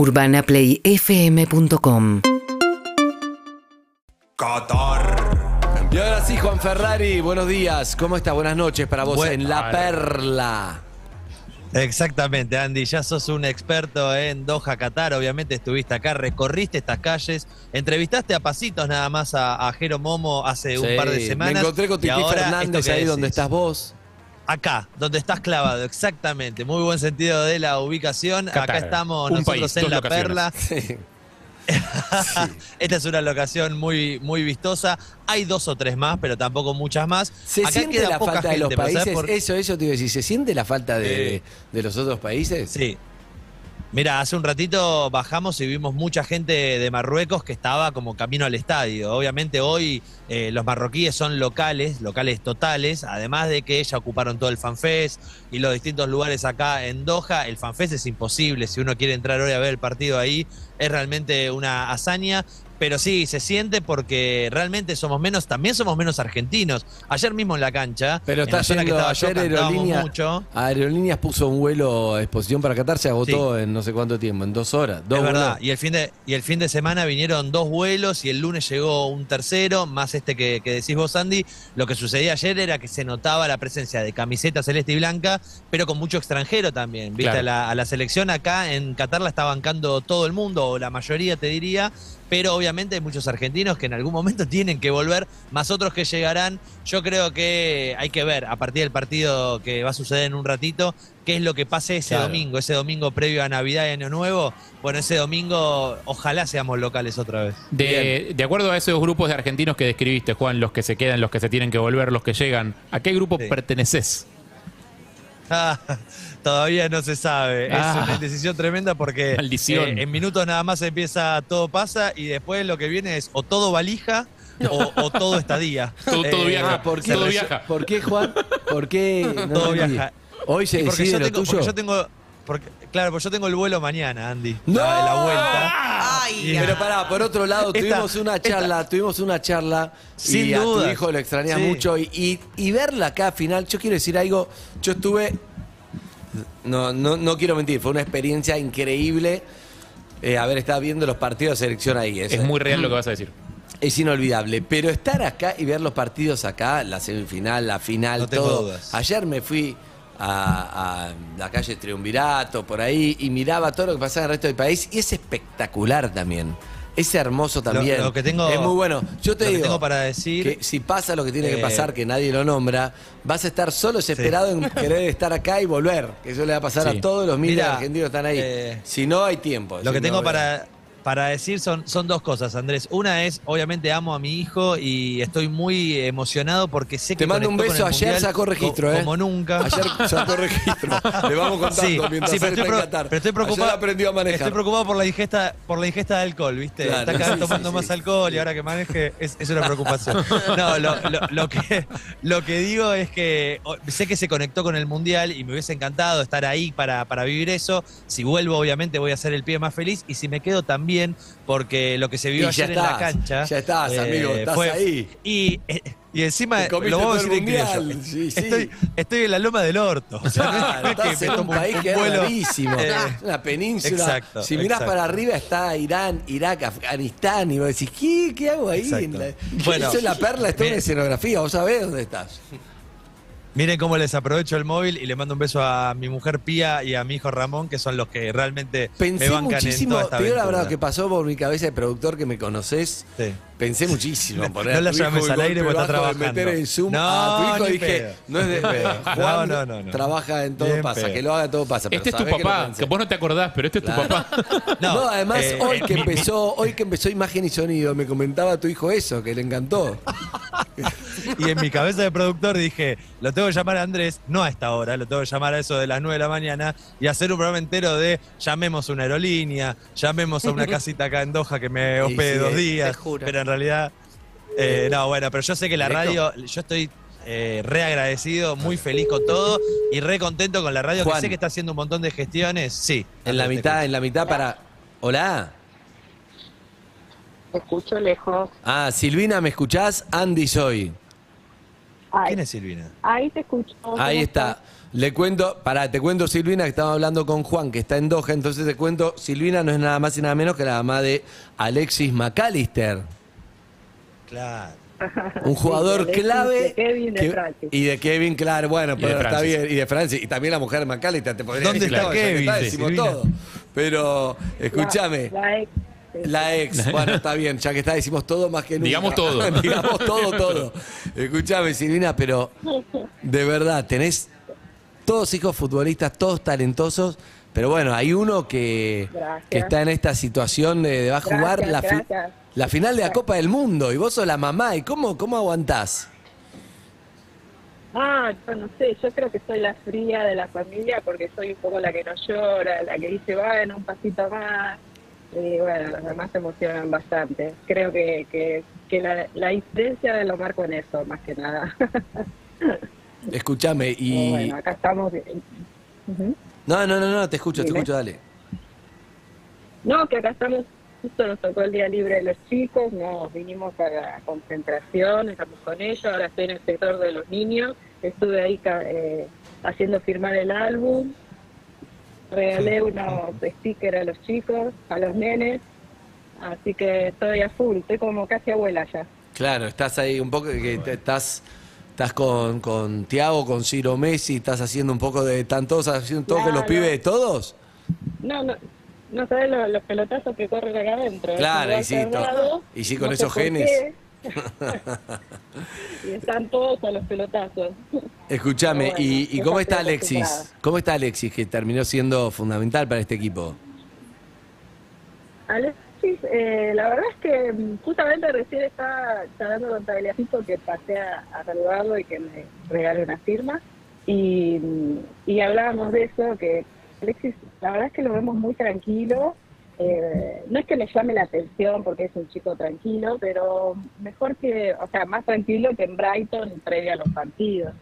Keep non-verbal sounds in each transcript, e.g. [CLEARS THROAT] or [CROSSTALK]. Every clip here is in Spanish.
UrbanaPlayFM.com Qatar. Y ahora sí, Juan Ferrari, buenos días. ¿Cómo está? Buenas noches para vos en La. Perla. Exactamente, Andy, ya sos un experto en Doha, Qatar, obviamente estuviste acá, recorriste estas calles, entrevistaste a pasitos nada más a, a Jero Momo hace un par de semanas. Me encontré con Titi ahora Fernández ahí donde estás vos. Acá, donde estás clavado, exactamente. Muy buen sentido de la ubicación. Acá estamos nosotros país, en La locaciones. Perla. Sí. [LAUGHS] Esta es una locación muy, muy vistosa. Hay dos o tres más, pero tampoco muchas más. ¿Se Acá siente queda la poca falta de los gente, pero ¿sabes países? por- Eso, eso te iba a decir. ¿Se siente la falta de, Sí. de los otros países? Sí. Mira, hace un ratito bajamos y vimos mucha gente de Marruecos que estaba como camino al estadio. Obviamente hoy eh, los marroquíes son locales, locales totales, además de que ya ocuparon todo el FanFest y los distintos lugares acá en Doha. El FanFest es imposible, si uno quiere entrar hoy a ver el partido ahí, es realmente una hazaña. Pero sí, se siente porque realmente somos menos, también somos menos argentinos. Ayer mismo en la cancha, Pero en está la zona que estaba yo, ayer cantábamos Aerolínea. mucho. Aerolíneas puso un vuelo a exposición para Qatar, se agotó en no sé cuánto tiempo, en dos horas. Dos es verdad. Y el, fin de, y el fin de semana vinieron dos vuelos y el lunes llegó un tercero, más este que, que decís vos, Andy. Lo que sucedía ayer era que se notaba la presencia de camiseta celeste y blanca, pero con mucho extranjero también. ¿viste? Claro. A, la, a la selección acá en Qatar la está bancando todo el mundo, o la mayoría te diría. Pero obviamente hay muchos argentinos que en algún momento [LAUGHS] tienen que volver, más otros que llegarán. Yo creo que hay que ver a partir del partido que va a suceder en un ratito, qué es lo que pase ese Claro. domingo, ese domingo previo a Navidad y Año Nuevo. Bueno, ese domingo ojalá seamos locales otra vez. De, de acuerdo a esos grupos de argentinos que describiste, Juan, los que se quedan, los que se tienen que volver, los que llegan, ¿a qué grupo Sí. perteneces? Ah, [LAUGHS] todavía no se sabe. Ah. Es una decisión tremenda porque Maldición. eh, en minutos nada más empieza todo pasa y después lo que viene es o todo valija o, o todo estadía. [LAUGHS] Todo- todo viaja. Ah, ¿por qué, Todo viaja. ¿Por qué, Juan? ¿Por qué? [LAUGHS] No Todo viaja. Hoy se Y porque decide yo lo tengo, tuyo. porque yo tengo porque- claro, pues yo tengo el vuelo mañana, Andy. ¡No! La, la vuelta. Ay, Y- Pero pará, por otro lado, Esta- tuvimos una esta- charla, tuvimos una charla Sin y a tu hijo lo extrañas Sí. mucho y, y, y verla acá al final, yo quiero decir algo, yo estuve, no, no, no quiero mentir, fue una experiencia increíble eh, haber estado viendo los partidos de selección ahí. Es muy real lo que vas a decir. Es inolvidable, pero estar acá y ver los partidos acá, la semifinal, la final, No tengo todo. dudas. Ayer me fui a, a la calle Triunvirato, por ahí, y miraba todo lo que pasaba en el resto del país, y es espectacular también. Es hermoso también. lo que tengo- es muy bueno. Yo te lo que digo tengo para decir- que si pasa lo que tiene que Eh, pasar, que nadie lo nombra, vas a estar solo desesperado en querer estar acá y volver. Que eso le va a pasar Sí. a todos los miles de Mirá, argentinos que están ahí. eh, si no, hay tiempo. Lo Si que no, tengo para, para decir son, son dos cosas, Andrés. Una es, obviamente amo a mi hijo y estoy muy emocionado porque sé que Te mando un beso. Ayer sacó registro, co- ¿eh? Como nunca. Ayer sacó registro. [LAUGHS] Le vamos contando Sí, mientras sí, pero, estoy pro- pero estoy preocupado. Ayer aprendió a manejar. Estoy preocupado por la ingesta, por la ingesta de alcohol, ¿viste? Claro, está cada vez sí, tomando sí, más sí. alcohol y ahora que maneje es, es una preocupación. [LAUGHS] No, lo, lo- lo que, lo que digo es que sé que se conectó con el Mundial y me hubiese encantado estar ahí para, para vivir eso. Si vuelvo, obviamente, voy a ser el pie más feliz y si me quedo también, porque lo que se vio Y ayer en la cancha. ya estás, eh, amigo, estás ahí. Y, [LAUGHS] y encima, lo vamos a decir en sí, sí. Estoy, estoy en la loma del orto. O sea, Claro, no [LAUGHS] que en un país que es vuelo, eh, una península. exacto, si mirás exacto. para arriba está Irán, Irak, Afganistán. Y vos decís, ¿qué, qué hago ahí? En la- Bueno, Eso es la perla, está en escenografía. Vos sabés dónde estás. Miren cómo les aprovecho el móvil y le mando un beso a mi mujer Pía y a mi hijo Ramón, que son los que realmente me Pensé bancan en muchísimo, toda esta te digo la verdad, que pasó por mi cabeza de productor que me conoces. Sí. Pensé muchísimo. en poner No a la llames al aire porque está trabajando. meter en Zoom No, a tu hijo ni dije, pedo. no es de pedo. [LAUGHS] No, Juan no, no, no. trabaja en todo Bien pasa, pedo. que lo haga todo pasa. pero Este es tu papá, que vos no te acordás, pero este es tu Claro. papá. [LAUGHS] No, además eh, hoy eh, que empezó, hoy que empezó imagen y sonido, me comentaba tu hijo eso, que le encantó. Y en mi cabeza de productor dije, lo tengo que llamar a Andrés, no a esta hora, lo tengo que llamar a eso de las 9 de la mañana y hacer un programa entero de llamemos a una aerolínea, llamemos a una [LAUGHS] casita acá en Doha que me hospede sí, dos te días. juro. Pero en realidad, eh, no, bueno, pero yo sé que la radio, yo estoy eh, re agradecido, muy feliz con todo y re contento con la radio, Juan. que sé que está haciendo un montón de gestiones. Sí. En la mitad, escucho. en la mitad para. Hola. Te escucho lejos. Ah, Silvina, ¿me escuchás? Andy soy. Ay, ¿Quién es Silvina? Ahí te escucho. Ahí ¿Cómo está. estás? Le cuento, pará, te cuento Silvina que estaba hablando con Juan, que está en Doha, entonces te cuento, Silvina no es nada más y nada menos que la mamá de Alexis McAllister, Claro. un jugador [LAUGHS] de clave. de Kevin, de que- y de Kevin, claro, bueno, pero está bien, y de Francis, y también la mujer de McAllister, te podría ¿Dónde decir, está Kevin? está, decimos todo. Pero, escúchame. La, la ex. La ex, bueno, [LAUGHS] está bien, ya que está, decimos todo más que nunca. Digamos todo. [LAUGHS] Digamos todo, todo. Escúchame, Silvina, pero de verdad, tenés todos hijos futbolistas, todos talentosos, pero bueno, hay uno que, que está en esta situación de, de va a jugar Gracias, la, fi- gracias. la final de la Copa del Mundo y vos sos la mamá, ¿y cómo, cómo aguantás? Ah, yo no sé, yo creo que soy la fría de la familia porque soy un poco la que no llora, la que dice, bueno, un pasito más. Y bueno, los demás se emocionan bastante. Creo que, que, que la, la diferencia de lo marco en eso, más que nada. [LAUGHS] Escúchame, y... bueno, acá estamos. No, no, no, no, te escucho, te escucho, dale. No, que acá estamos, justo nos tocó el día libre de los chicos, nos vinimos a la concentración, estamos con ellos, ahora estoy en el sector de los niños, estuve ahí ca- eh, haciendo firmar el álbum, regalé unos stickers a los chicos, a los nenes, así que estoy a full, estoy como casi abuela ya. Claro, estás ahí un poco, que estás, estás con, con Tiago, con Ciro Messi, estás haciendo un poco de, ¿están todos haciendo todo con los Claro. pibes de todos? No, no, no sabes lo- los pelotazos que corren acá adentro. ¿eh? Claro, y sí, y sí, con no esos genes. qué. [LAUGHS] y están todos a los pelotazos. Escúchame, ¿y, y cómo está Alexis? ¿Cómo está Alexis, que terminó siendo fundamental para este equipo? Alexis, eh, la verdad es que mm, justamente recién estaba charlando con Tagliafico que pasé a, a saludarlo y que me regale una firma. Y, mm, y hablábamos de eso, que Alexis, la verdad es que lo vemos muy tranquilo. Eh, no es que le llame la atención porque es un chico tranquilo, pero mejor que, o sea, más tranquilo que en Brighton previo a los partidos.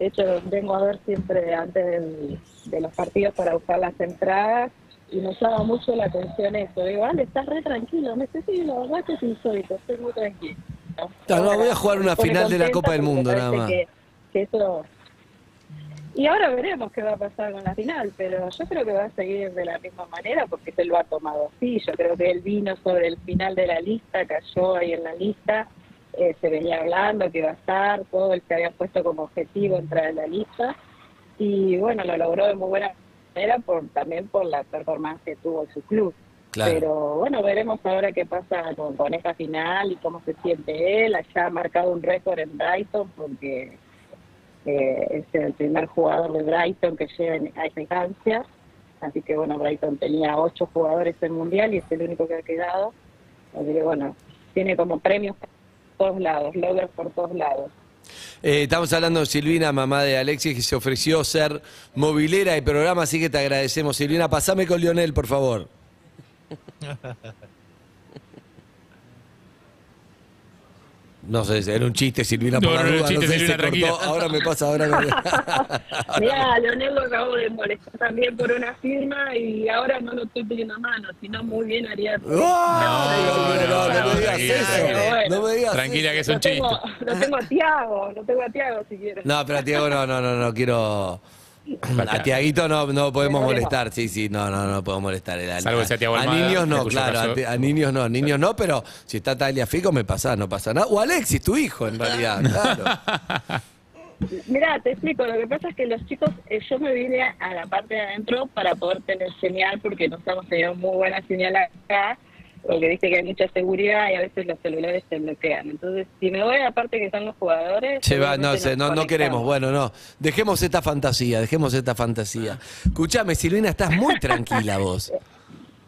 De hecho, vengo a ver siempre antes del- de los partidos para usar las entradas y me llama mucho la atención eso. Digo, Ale, estás re tranquilo. Me dice, sí, la verdad que es insólito, estoy muy tranquilo. No, voy a jugar una Me final de la Copa del Mundo, nada más. Que, que eso... Y ahora veremos qué va a pasar con la final, pero yo creo que va a seguir de la misma manera porque él lo ha tomado así. Yo creo que él vino sobre el final de la lista, cayó ahí en la lista, eh, se venía hablando que iba a estar, todo él se había puesto como objetivo entrar en la lista y bueno, lo logró de muy buena manera por también por la performance que tuvo en su club. Claro. Pero bueno, veremos ahora qué pasa con, con esta final y cómo se siente él. Allá ha marcado un récord en Brighton porque eh, es el primer jugador de Brighton que llega a esa instancia. Así que bueno, Brighton tenía ocho jugadores en Mundial y es el único que ha quedado. Así que bueno, tiene como premios por todos lados, logros por todos lados. Eh, estamos hablando de Silvina, mamá de Alexis, que se ofreció ser movilera de programa, así que te agradecemos. Silvina, pasame con Lionel, por favor. [LAUGHS] No sé, era un chiste, Silvina, No, por la no, duda, chiste, no sé, Silvina, se cortó. tranquila. Ahora me pasa, ahora me... [LAUGHS] Mira, Leonel lo acabo de molestar también por una firma y ahora no lo estoy pidiendo a mano, sino muy bien haría. ¡Oh! No, no, no, no me digas tranquila, eso. tranquila. No me digas Tranquila, que es un Lo tengo, chiste. lo tengo a Tiago, lo tengo a Tiago si quieres. No, pero a Tiago no, no, no, no quiero. A Tiaguito no, no podemos molestar, sí, sí, no, no, no podemos molestar. A, Salvo que sea Tiago a Almada, niños no, claro, caso- a, ti- a niños no, niños no, pero si está Tagliafico me pasa, no pasa nada. O Alexis, tu hijo, en realidad, claro. [LAUGHS] Mira, te explico, lo que pasa es que los chicos, eh, yo me vine a, a la parte de adentro para poder tener señal, porque nos hemos tenido muy buena señal acá, porque viste que hay mucha seguridad y a veces los celulares se bloquean. Entonces, si me voy a la parte que están los jugadores... Che, va, no, sé, no, no queremos, bueno, no. Dejemos esta fantasía, dejemos esta fantasía. Escuchame, Silvina, estás muy tranquila vos.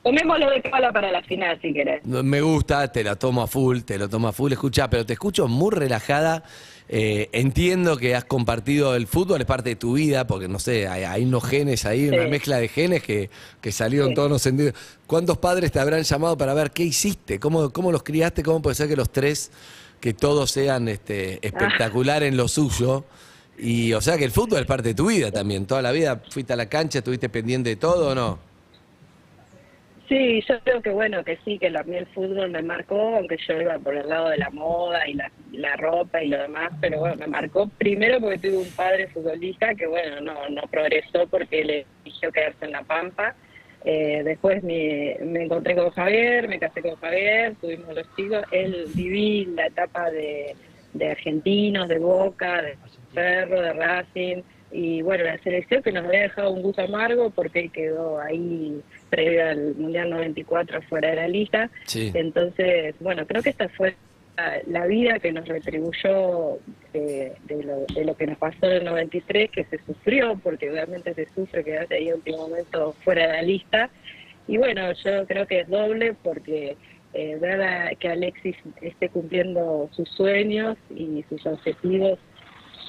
Tomémoslo de cábala para la final, si querés. Me gusta, te lo tomo a full, te lo tomo a full. Escucha, pero te escucho muy relajada. Eh, entiendo que has compartido el fútbol, es parte de tu vida, porque no sé, hay, hay unos genes ahí, una mezcla de genes que, que salieron Sí. todos los sentidos. ¿Cuántos padres te habrán llamado para ver qué hiciste? ¿Cómo, cómo los criaste? ¿Cómo puede ser que los tres, que todos sean este, espectacular en lo suyo? Y o sea que el fútbol es parte de tu vida también. Toda la vida fuiste a la cancha, estuviste pendiente de todo o no? Sí, yo creo que bueno, que sí, que a mí el fútbol me marcó, aunque yo iba por el lado de la moda y la, la ropa y lo demás, pero bueno, me marcó primero porque tuve un padre futbolista que bueno, no, no progresó porque le eligió quedarse en La Pampa. Eh, después me, me encontré con Javier, me casé con Javier, tuvimos los chicos, él viví la etapa de, de argentinos, de Boca, de Ferro, de Racing, y bueno, la selección que nos había dejado un gusto amargo porque quedó ahí previo al Mundial 94 fuera de la lista. Sí. Entonces, bueno, creo que esta fue la, vida que nos retribuyó eh, de, lo, de lo que nos pasó en el 93, que se sufrió, porque realmente se sufre quedarse ahí a último momento fuera de la lista. Y bueno, yo creo que es doble porque eh, ver a- que Alexis esté cumpliendo sus sueños y sus objetivos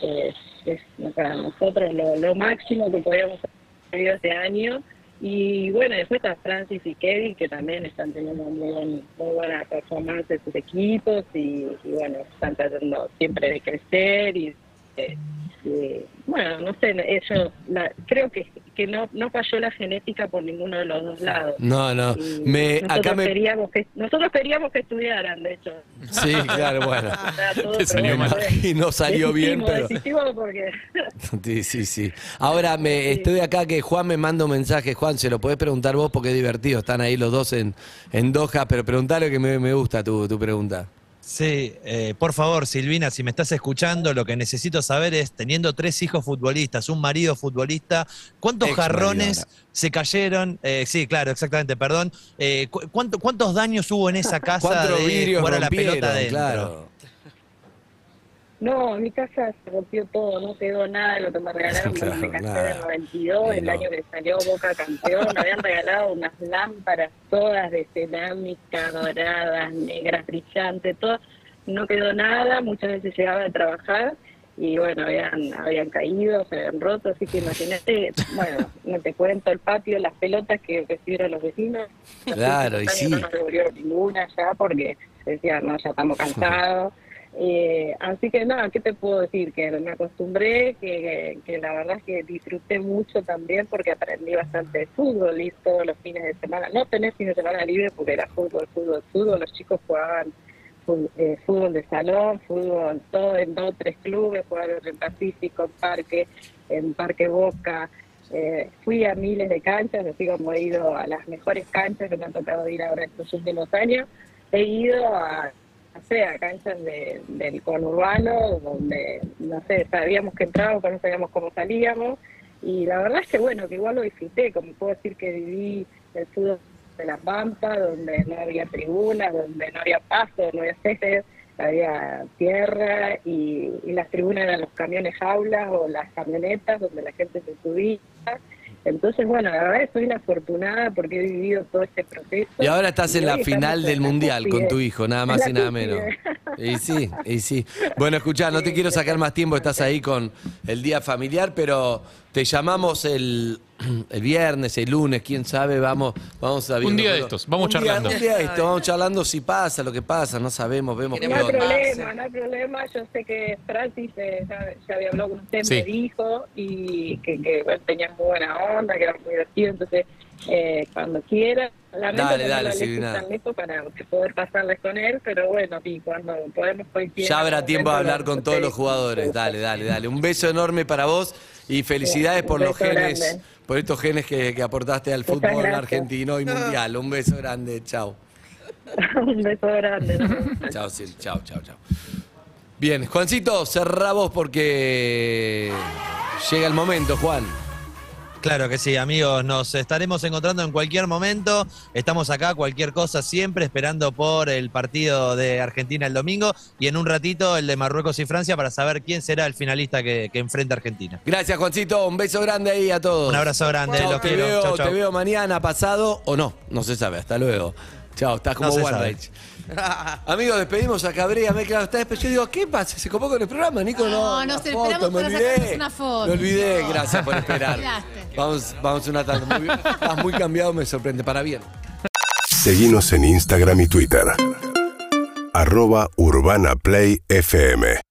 eh, es para nosotros lo, lo máximo que podíamos haber vivido este año. Y bueno, después está Francis y Kevin, que también están teniendo muy, buen- muy buena performance de sus equipos y, bueno, están tratando siempre de crecer y, eh, bueno, no sé, ellos, la, creo que, que no, no falló la genética por ninguno de los dos lados. No, no. Y Me, nosotros, acá me. queríamos que, nosotros queríamos que estudiaran, de hecho. Sí, claro, bueno. Te salió mal. Y no salió bien, pero. porque [LAUGHS] Sí, sí, sí. Ahora me estoy acá que Juan me manda un mensaje. Juan, se lo podés preguntar vos porque es divertido. Están ahí los dos en, en Doha, pero preguntale que me, me gusta tu, tu pregunta. Sí, eh, por favor, Silvina, si me estás escuchando, lo que necesito saber es, teniendo tres hijos futbolistas, un marido futbolista, ¿cuántos Ex jarrones se cayeron? Eh, sí, claro, exactamente, perdón. Eh, cu- cuánto- ¿Cuántos daños hubo en esa [LAUGHS] casa ¿Cuántos de jugar a la pelota adentro? Claro. No, en mi casa se rompió todo, no quedó nada de lo que me regalaron [LAUGHS] Claro, me casé nada. en el 92, Y el año que salió Boca campeón, me habían regalado unas lámparas todas de cerámica, doradas, negras, brillantes, todo, no quedó nada, muchas veces llegaba a trabajar y bueno, habían, habían caído, se habían roto, así que imagínate, bueno, no te cuento el patio, las pelotas que recibieron los vecinos. Claro, y sí. No nos ninguna ya porque decían, no, ya estamos [LAUGHS] cansados. Eh, así que nada, ¿qué te puedo decir? Que me acostumbré, que, la verdad es que disfruté mucho también porque aprendí bastante de fútbol y todos los fines de semana. No tenés fines de semana libre porque era fútbol, fútbol, fútbol. Los chicos jugaban eh, fútbol de salón, fútbol todo en dos tres clubes, jugaron en Pacífico, en Parque, en Parque Boca. Eh, fui a miles de canchas, así como he ido a las mejores canchas que me han tocado ir ahora estos últimos años. He ido a, no sé, a canchas de, del conurbano, donde, no sé, sabíamos que entrábamos, pero no sabíamos cómo salíamos. Y la verdad es que, bueno, que igual lo disfruté, como puedo decir que viví el fútbol de la Pampa, donde no había tribunas, donde no había paso, no había césped, había tierra y, y las tribunas eran los camiones jaulas o las camionetas donde la gente se subía. Entonces, bueno, la verdad soy una afortunada porque he vivido todo este proceso. Y ahora estás en la final del la Mundial con tu hijo, nada más la y nada menos. [LAUGHS] Y sí, y sí. Bueno, escuchá, no te quiero sacar más tiempo, estás ahí con el día familiar, pero te llamamos el, [CLEARS THROAT] el viernes, el lunes, quién sabe, vamos, vamos a Un día de estos, vamos Un día- charlando. Un día de esto, vamos charlando si pasa, lo que pasa, no sabemos, vemos qué No hay problema, no hay problema. Yo sé que Francis eh, ya, ya había hablado con usted, Sí. me dijo, y que, que bueno, tenía muy buena onda, que era muy divertido. Entonces, eh, cuando quiera, lamento Dale, dale, Silvina. Para poder pasarles con él, pero bueno, y cuando podemos coincidir. Ya habrá tiempo de hablar con todos los jugadores. Dale, dale, dale. Un beso enorme para vos y felicidades por los genes, grande. por estos genes que, que aportaste al Muchas fútbol gracias. argentino y mundial. Un beso grande, chao. [LAUGHS] Un beso grande. ¿no? Chao, Sil, chao, chao, chao. Bien, Juancito, cerrá vos porque llega el momento, Juan. Claro que sí, amigos, nos estaremos encontrando en cualquier momento. Estamos acá, cualquier cosa siempre, esperando por el partido de Argentina el domingo y en un ratito el de Marruecos y Francia para saber quién será el finalista que, que enfrenta a Argentina. Gracias, Juancito. Un beso grande ahí a todos. Un abrazo grande, los te, quiero. veo, Chau, chau. te veo mañana, pasado o no. No se sabe. Hasta luego. Chao, estás como No se One sabe. [LAUGHS] Rage. Amigos, despedimos a Cabrera, me claro, está despedido. Yo digo, ¿qué pasa? ¿Se copó con el programa, Nico? No, No, nos foto, esperamos me para olvidé. una foto. Me olvidé, gracias por [LAUGHS] esperar. Olvidaste. vamos, vamos una tarde. Muy bien. Estás muy cambiado, me sorprende. Para bien. Seguinos en Instagram y Twitter. Arroba Urbana Play FM.